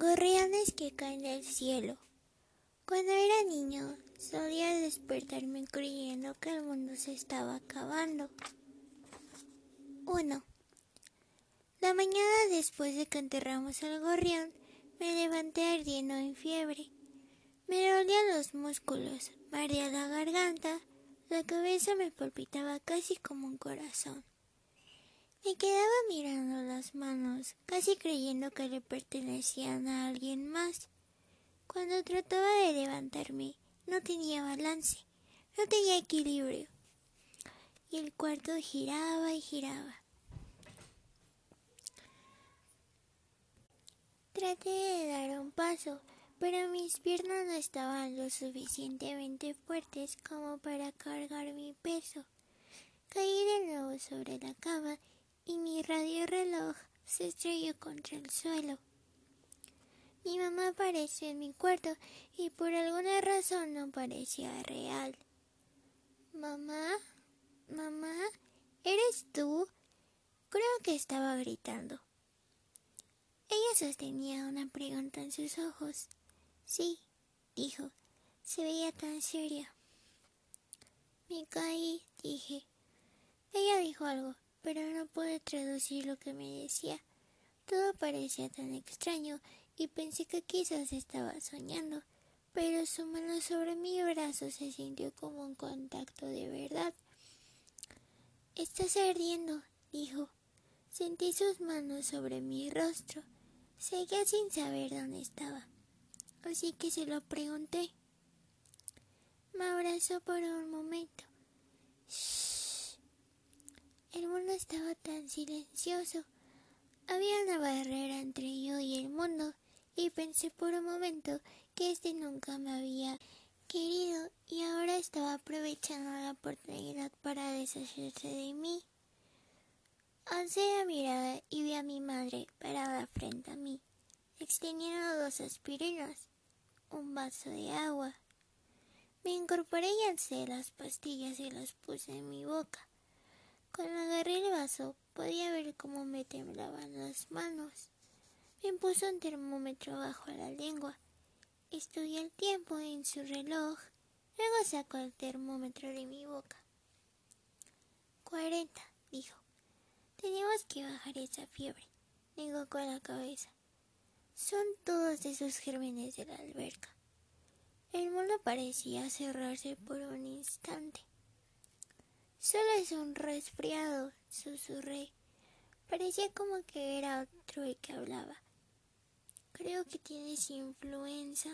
Gorriones que caen del cielo. Cuando era niño, solía despertarme creyendo que el mundo se estaba acabando. 1. La mañana después de que enterramos al gorrión, me levanté ardiendo en fiebre. Me dolían los músculos, mareaba la garganta, la cabeza me palpitaba casi como un corazón. Me quedaba mirando las manos, casi creyendo que le pertenecían a alguien más. Cuando trataba de levantarme, no tenía balance, no tenía equilibrio. Y el cuarto giraba y giraba. Traté de dar un paso, pero mis piernas no estaban lo suficientemente fuertes como para cargar mi peso. Caí de nuevo sobre la cama y mi radio reloj se estrelló contra el suelo. Mi mamá apareció en mi cuarto y por alguna razón no parecía real. Mamá, mamá, ¿eres tú? Creo que estaba gritando. Ella sostenía una pregunta en sus ojos. Sí, dijo, se veía tan seria. Me caí, dije. Ella dijo algo, pero no pude traducir lo que me decía. Todo parecía tan extraño y pensé que quizás estaba soñando, pero su mano sobre mi brazo se sintió como un contacto de verdad. Estás ardiendo, dijo. Sentí sus manos sobre mi rostro. Seguía sin saber dónde estaba, así que se lo pregunté. Me abrazó por un momento. Estaba tan silencioso. Había una barrera entre yo y el mundo, y pensé por un momento que este nunca me había querido y ahora estaba aprovechando la oportunidad para deshacerse de mí. Alcé la mirada y vi a mi madre parada frente a mí, extendiendo dos aspirinas, un vaso de agua. Me incorporé y alcé las pastillas y las puse en mi boca. Cuando agarré el vaso, podía ver cómo me temblaban las manos. Me puso un termómetro bajo la lengua. Estudié el tiempo en su reloj. Luego sacó el termómetro de mi boca. Cuarenta, dijo. Tenemos que bajar esa fiebre. Negó con la cabeza. Son todos esos gérmenes de la alberca. El mundo parecía cerrarse por un instante. Solo es un resfriado, susurré. Parecía como que era otro el que hablaba. Creo que tienes influenza.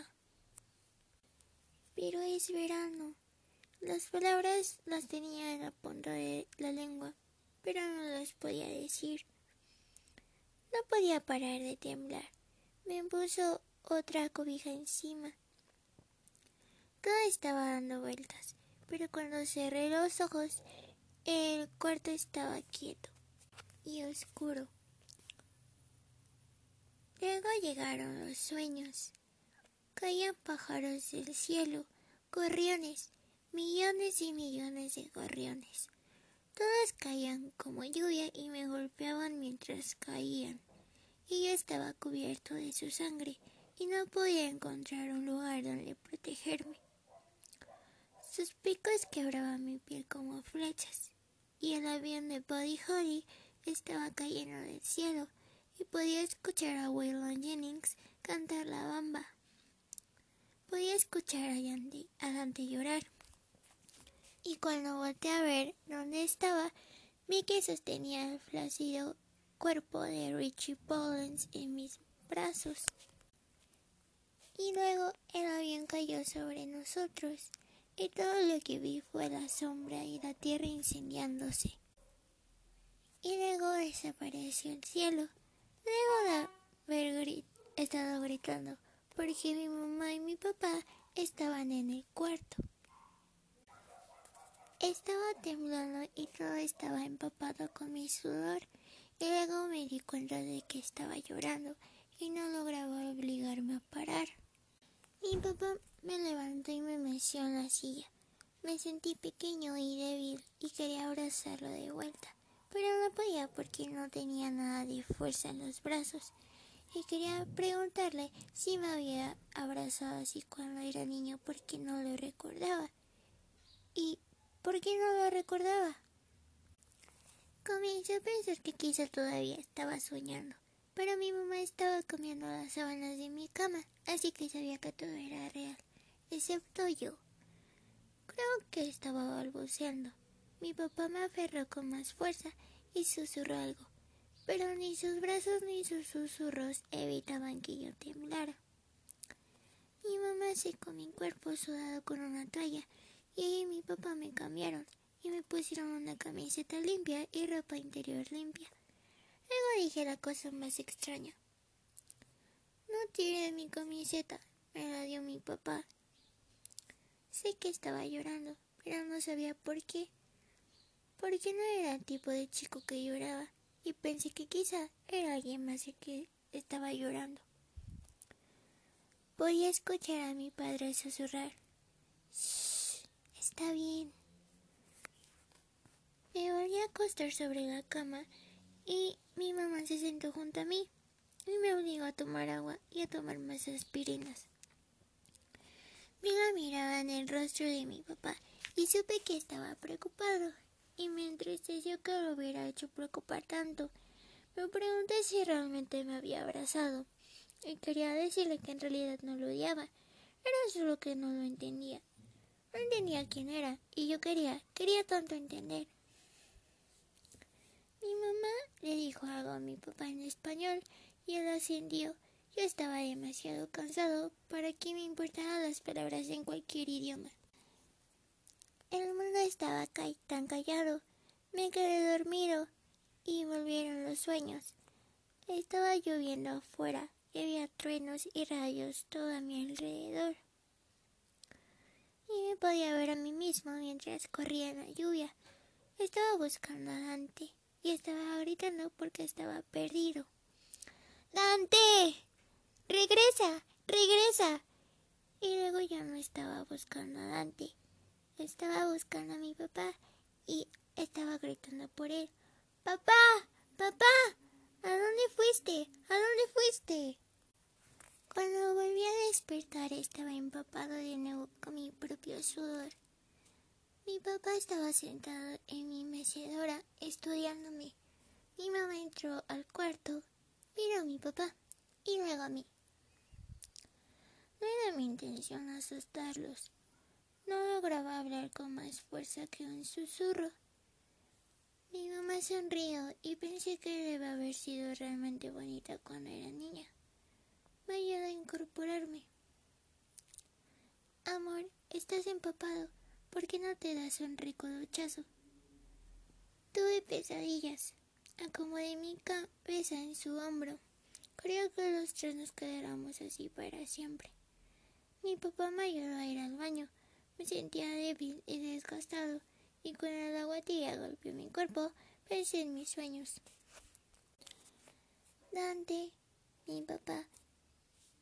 Pero es verano. Las palabras las tenía en la punta de la lengua, pero no las podía decir. No podía parar de temblar. Me puso otra cobija encima. Todo estaba dando vueltas pero cuando cerré los ojos el cuarto estaba quieto y oscuro. Luego llegaron los sueños. Caían pájaros del cielo, gorriones, millones y millones de gorriones. Todos caían como lluvia y me golpeaban mientras caían. Y yo estaba cubierto de su sangre y no podía encontrar un lugar donde protegerme. Sus picos quebraban mi piel como flechas, y el avión de Buddy Holly estaba cayendo del cielo, y podía escuchar a Waylon Jennings cantar la bamba. Podía escuchar a Dante, a Dante llorar. Y cuando volteé a ver dónde estaba, vi que sostenía el flácido cuerpo de Richie Pollens en mis brazos. Y luego el avión cayó sobre nosotros y todo lo que vi fue la sombra y la tierra incendiándose. Y luego desapareció el cielo. Luego de haber estado gritando, porque mi mamá y mi papá estaban en el cuarto. Estaba temblando y todo estaba empapado con mi sudor. Y luego me di cuenta de que estaba llorando y no lograba obligarme a parar. Mi papá me levantó y me meció en la silla. Me sentí pequeño y débil y quería abrazarlo de vuelta, pero no podía porque no tenía nada de fuerza en los brazos. y quería preguntarle si me había abrazado así cuando era niño porque no lo recordaba. ¿Y por qué no lo recordaba? Comencé a pensar que quizá todavía estaba soñando, pero mi mamá estaba comiendo las sábanas de mi cama, así que sabía que todo era real, excepto yo. Creo que estaba balbuceando. Mi papá me aferró con más fuerza y susurró algo pero ni sus brazos ni sus susurros evitaban que yo temblara. Mi mamá secó mi cuerpo sudado con una toalla y ella y mi papá me cambiaron y me pusieron una camiseta limpia y ropa interior limpia. Luego dije la cosa más extraña. No tiré mi camiseta, me la dio mi papá. Sé que estaba llorando, pero no sabía por qué. Porque no era el tipo de chico que lloraba y pensé que quizá era alguien más el que estaba llorando. Podía escuchar a mi padre susurrar. Shh, está bien. Me volví a acostar sobre la cama y mi mamá se sentó junto a mí y me obligó a tomar agua y a tomar más aspirinas. Mirada en el rostro de mi papá y supe que estaba preocupado y me entristeció que lo hubiera hecho preocupar tanto. Me pregunté si realmente me había abrazado y quería decirle que en realidad no lo odiaba. Era solo que no lo entendía. No entendía quién era y yo quería, quería tanto entender. Mi mamá le dijo algo a mi papá en español y él ascendió. Yo estaba demasiado cansado para que me importaran las palabras en cualquier idioma. El mundo estaba tan callado. Me quedé dormido y volvieron los sueños. Estaba lloviendo afuera y había truenos y rayos todo a mi alrededor. Y me podía ver a mí mismo mientras corría en la lluvia. Estaba buscando a Dante y estaba gritando porque estaba perdido. ¡Dante! ¡Regresa! ¡Regresa! Y luego ya no estaba buscando a Dante estaba buscando a mi papá y estaba gritando por él. ¡Papá! ¡Papá! ¿A dónde fuiste? ¿A dónde fuiste? Cuando volví a despertar estaba empapado de nuevo con mi propio sudor. Mi papá estaba sentado en mi mecedora estudiándome. Mi mamá entró al cuarto, miró a mi papá y luego a mí. No era mi intención asustarlos. No lograba hablar con más fuerza que un susurro. Mi mamá sonrió y pensé que debe haber sido realmente bonita cuando era niña. Me ayudó a incorporarme. Amor, estás empapado. ¿Por qué no te das un rico duchazo? Tuve pesadillas. Acomodé mi cabeza en su hombro. Creo que los tres nos quedáramos así para siempre. Mi papá me ayudó a ir al baño me sentía débil y desgastado, y cuando el agua tibia golpeó mi cuerpo, pensé en mis sueños. Dante, mi papá.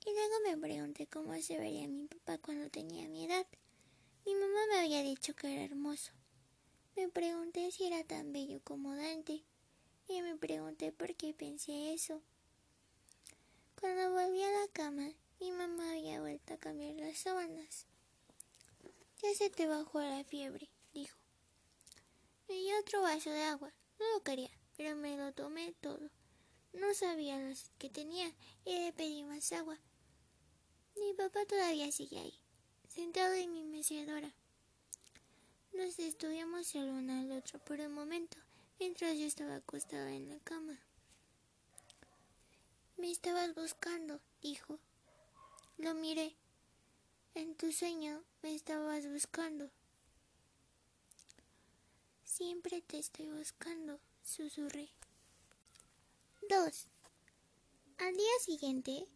Y luego me pregunté cómo se vería mi papá cuando tenía mi edad. Mi mamá me había dicho que era hermoso. Me pregunté si era tan bello como Dante. Y me pregunté por qué pensé eso. Cuando volví a la cama, mi mamá había vuelto a cambiar las sábanas. Ya se te bajó la fiebre, dijo. Me dio otro vaso de agua. No lo quería, pero me lo tomé todo. No sabía lo que tenía y le pedí más agua. Mi papá todavía sigue ahí, sentado en mi mecedora. Nos estudiamos el uno al otro por un momento, mientras yo estaba acostada en la cama. Me estabas buscando, dijo. Lo miré. En tu sueño me estabas buscando. Siempre te estoy buscando, susurré. 2. Al día siguiente,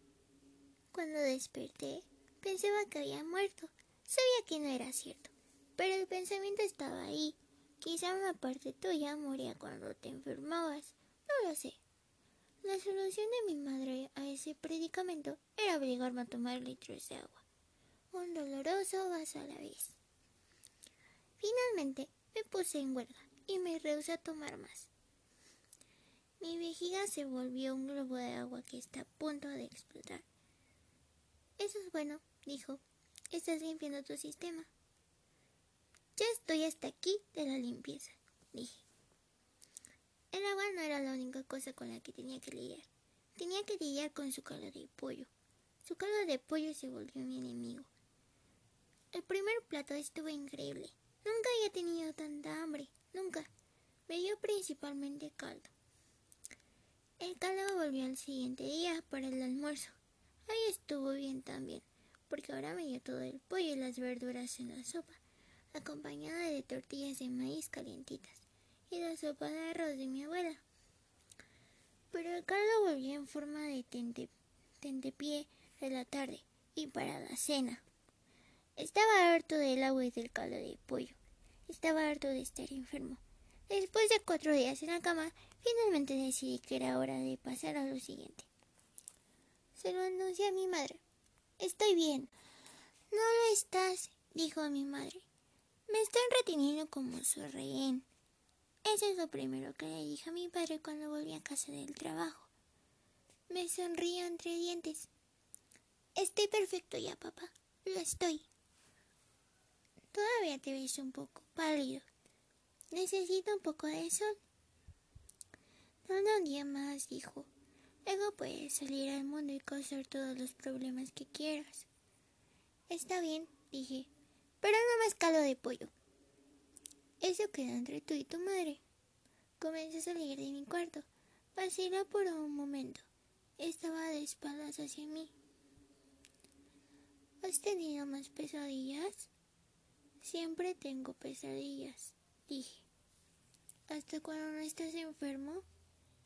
cuando desperté, pensaba que había muerto. Sabía que no era cierto, pero el pensamiento estaba ahí. Quizá una parte tuya moría cuando te enfermabas. No lo sé. La solución de mi madre a ese predicamento era obligarme a tomar litros de agua un doloroso vaso a la vez. Finalmente me puse en huelga y me rehusé a tomar más. Mi vejiga se volvió un globo de agua que está a punto de explotar. Eso es bueno, dijo. Estás limpiando tu sistema. Ya estoy hasta aquí de la limpieza, dije. El agua no era la única cosa con la que tenía que lidiar. Tenía que lidiar con su calor de pollo. Su calor de pollo se volvió mi enemigo. El primer plato estuvo increíble. Nunca había tenido tanta hambre. Nunca. Me dio principalmente caldo. El caldo volvió al siguiente día para el almuerzo. Ahí estuvo bien también, porque ahora me dio todo el pollo y las verduras en la sopa, acompañada de tortillas de maíz calientitas y la sopa de arroz de mi abuela. Pero el caldo volvió en forma de tente, tentepié de la tarde y para la cena. Estaba harto del agua y del caldo de pollo. Estaba harto de estar enfermo. Después de cuatro días en la cama, finalmente decidí que era hora de pasar a lo siguiente. Se lo anuncié a mi madre. Estoy bien. No lo estás, dijo mi madre. Me están reteniendo como su rehén. Eso es lo primero que le dije a mi padre cuando volví a casa del trabajo. Me sonrío entre dientes. Estoy perfecto ya, papá. Lo estoy. Todavía te ves un poco pálido. Necesito un poco de sol. No un día más, dijo. Luego puedes salir al mundo y causar todos los problemas que quieras. Está bien, dije, pero no más calo de pollo. Eso queda entre tú y tu madre. Comencé a salir de mi cuarto. Vaciló por un momento. Estaba de espaldas hacia mí. ¿Has tenido más pesadillas? Siempre tengo pesadillas, dije. ¿Hasta cuando no estás enfermo?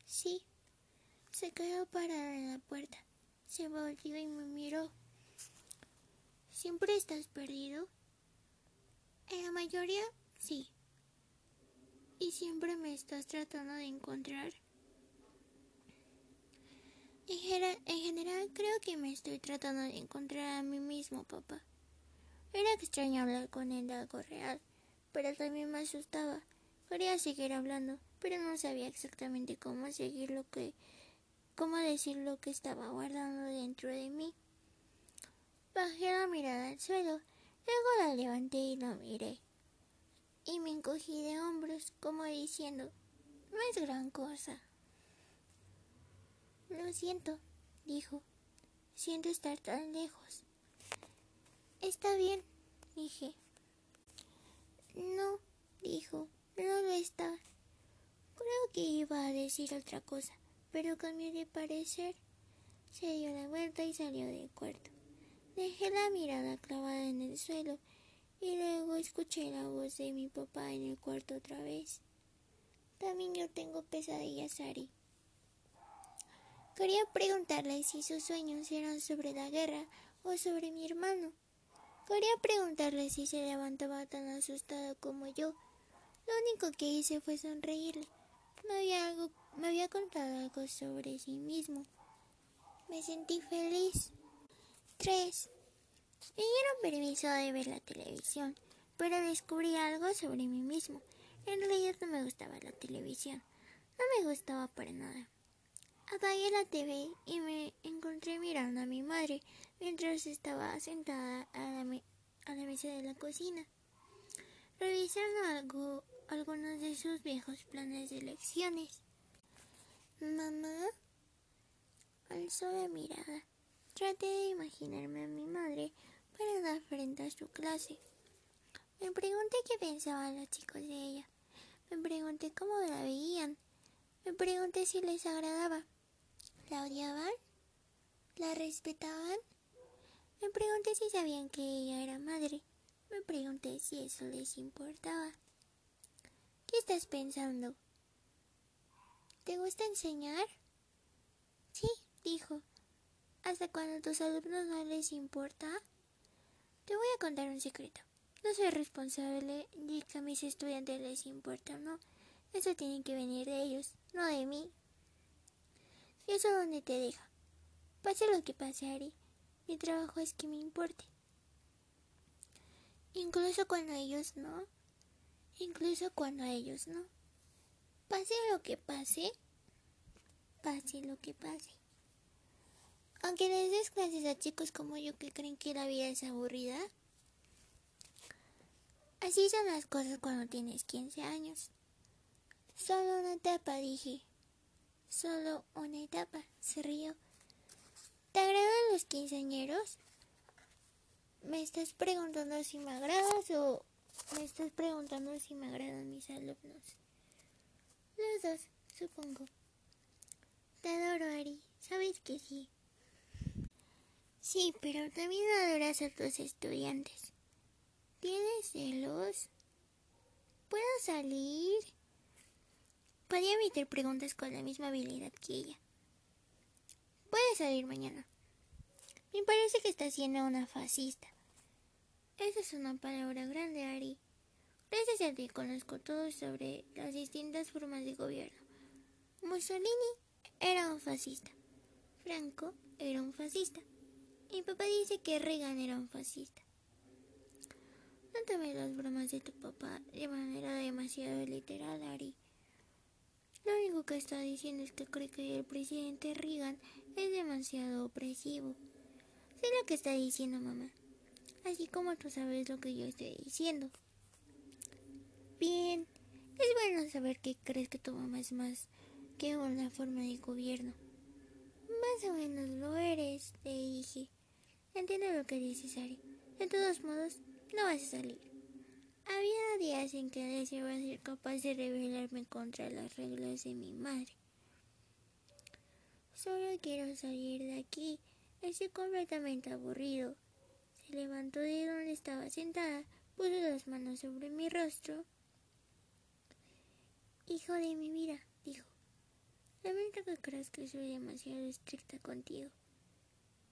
Sí. Se quedó parada en la puerta. Se volvió y me miró. ¿Siempre estás perdido? En la mayoría, sí. ¿Y siempre me estás tratando de encontrar? En, en general, creo que me estoy tratando de encontrar a mí mismo, papá. Era extraño hablar con él de algo real, pero también me asustaba. Quería seguir hablando, pero no sabía exactamente cómo seguir lo que cómo decir lo que estaba guardando dentro de mí. Bajé la mirada al suelo, luego la levanté y la miré. Y me encogí de hombros, como diciendo, no es gran cosa. Lo siento, dijo. Siento estar tan lejos. Está bien, dije. No, dijo, no lo está. Creo que iba a decir otra cosa pero cambió de parecer. Se dio la vuelta y salió del cuarto. Dejé la mirada clavada en el suelo y luego escuché la voz de mi papá en el cuarto otra vez. También yo tengo pesadillas, Ari. Quería preguntarle si sus sueños eran sobre la guerra o sobre mi hermano. Quería preguntarle si se levantaba tan asustado como yo. Lo único que hice fue sonreírle. Me había, algo, me había contado algo sobre sí mismo. Me sentí feliz. 3. Me dieron permiso de ver la televisión, pero descubrí algo sobre mí mismo. En realidad no me gustaba la televisión. No me gustaba para nada. Apagué la TV y me encontré mirando a mi madre mientras estaba sentada a la, mesa de la cocina, revisando algo algunos de sus viejos planes de lecciones. Mamá alzó la mirada. Traté de imaginarme a mi madre para dar frente a su clase. Me pregunté qué pensaban los chicos de ella. Me pregunté cómo la veían. Me pregunté si les agradaba. ¿La odiaban? ¿La respetaban? Me pregunté si sabían que ella era madre. Me pregunté si eso les importaba. ¿Qué estás pensando? ¿Te gusta enseñar? Sí, dijo. ¿Hasta cuando tus alumnos no les importa? Te voy a contar un secreto. No soy responsable de que a mis estudiantes les importa o no. Eso tiene que venir de ellos, no de mí. ¿Y eso dónde te deja? Pase lo que pase, Ari. Mi trabajo es que me importe. Incluso cuando ellos no incluso cuando ellos no. Pase lo que pase, pase lo que pase. Aunque les des clases a chicos como yo que creen que la vida es aburrida, así son las cosas cuando tienes 15 años. Solo una etapa, dije. Solo una etapa, se rió. ¿Te agradan los quinceañeros? ¿Me estás preguntando si me agradas o me estás preguntando si me agradan mis alumnos? Los dos, supongo. Te adoro, Ari. Sabes que sí. Sí, pero también adoras a tus estudiantes. ¿Tienes celos? ¿Puedo salir? Podía emitir preguntas con la misma habilidad que ella. Puedes salir mañana. Me parece que estás siendo una fascista. Esa es una palabra grande, Ari. Gracias a ti conozco todo sobre las distintas formas de gobierno. Mussolini era un fascista. Franco era un fascista. Mi papá dice que Reagan era un fascista. No tomes las bromas de tu papá de manera demasiado literal, Ari. Lo único que está diciendo es que cree que el presidente Reagan es demasiado opresivo. Sé lo que está diciendo mamá, así como tú sabes lo que yo estoy diciendo. Bien, es bueno saber que crees que tu mamá es más que una forma de gobierno. Más o menos lo eres, le dije. Entiendo lo que dices, Ari. De todos modos, no vas a salir. Había días en que deseaba ser capaz de rebelarme contra las reglas de mi madre. Solo quiero salir de aquí. Estoy completamente aburrido. Se levantó de donde estaba sentada, puso las manos sobre mi rostro. Hijo de mi vida, dijo. Lamento que creas que soy demasiado estricta contigo.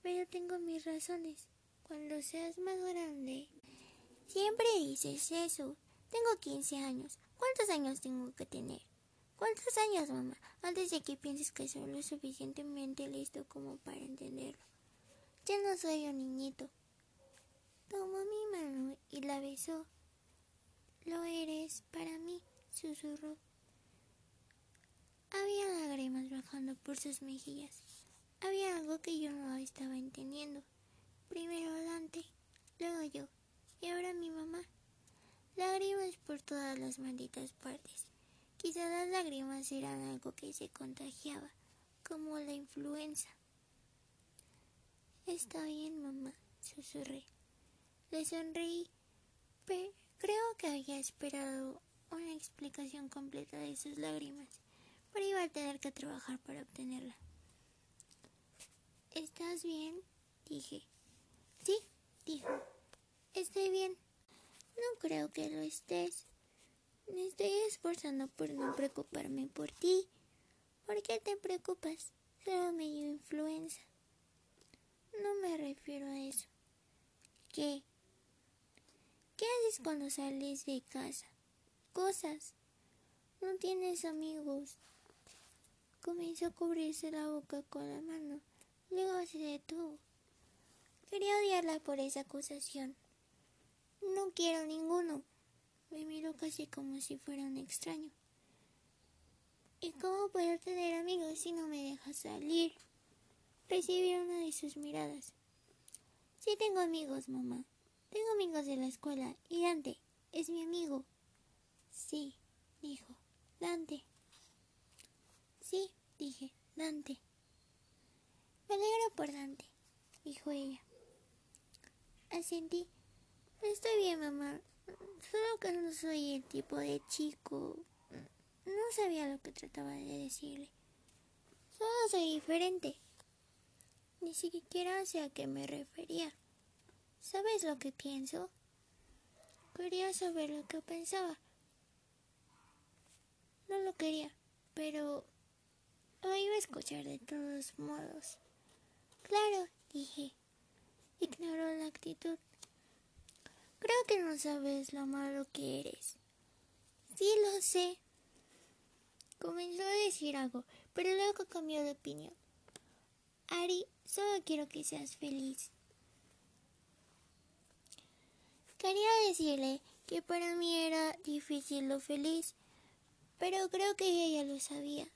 Pero tengo mis razones. Cuando seas más grande. Siempre dices eso. Tengo 15 años. ¿Cuántos años tengo que tener? ¿Cuántos años, mamá? Antes de que pienses que soy lo suficientemente listo como para entenderlo. Ya no soy un niñito. Tomó mi mano y la besó. Lo eres para mí, susurró. Había lágrimas bajando por sus mejillas. Había algo que yo no estaba entendiendo. Primero Dante, luego yo, y ahora mi mamá. Lágrimas por todas las malditas partes. Quizás las lágrimas eran algo que se contagiaba, como la influenza. Está bien, mamá, susurré. Le sonreí, pero creo que había esperado una explicación completa de sus lágrimas, pero iba a tener que trabajar para obtenerla. ¿Estás bien? dije. Sí, dijo. Estoy bien. No creo que lo estés. Me estoy esforzando por no preocuparme por ti. ¿Por qué te preocupas? Solo me dio influenza. No me refiero a eso. ¿Qué? ¿Qué haces cuando sales de casa? Cosas. No tienes amigos. Comenzó a cubrirse la boca con la mano. Luego se detuvo. Quería odiarla por esa acusación. No quiero ninguno. Me miró casi como si fuera un extraño. ¿Y cómo puedo tener amigos si no me dejas salir? Recibí una de sus miradas. Sí tengo amigos, mamá. Tengo amigos de la escuela. Y Dante es mi amigo. Sí, dijo. Dante. Sí, dije. Dante. Me alegro por Dante, dijo ella. Asentí. Estoy bien, mamá. Solo que no soy el tipo de chico. No sabía lo que trataba de decirle. Solo soy diferente. Ni siquiera sé a qué me refería. ¿Sabes lo que pienso? Quería saber lo que pensaba. No lo quería, pero lo iba a escuchar de todos modos. Claro, dije. Ignoró la actitud. Creo que no sabes lo malo que eres. Sí, lo sé. Comenzó a decir algo, pero luego cambió de opinión. Ari, solo quiero que seas feliz. Quería decirle que para mí era difícil lo feliz, pero creo que ella lo sabía.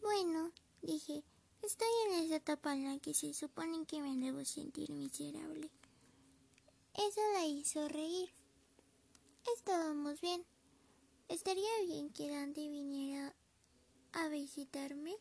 Bueno, Dije, estoy en esa etapa en la que se supone que me debo sentir miserable. Eso la hizo reír. Estábamos bien. ¿Estaría bien que Dante viniera a visitarme?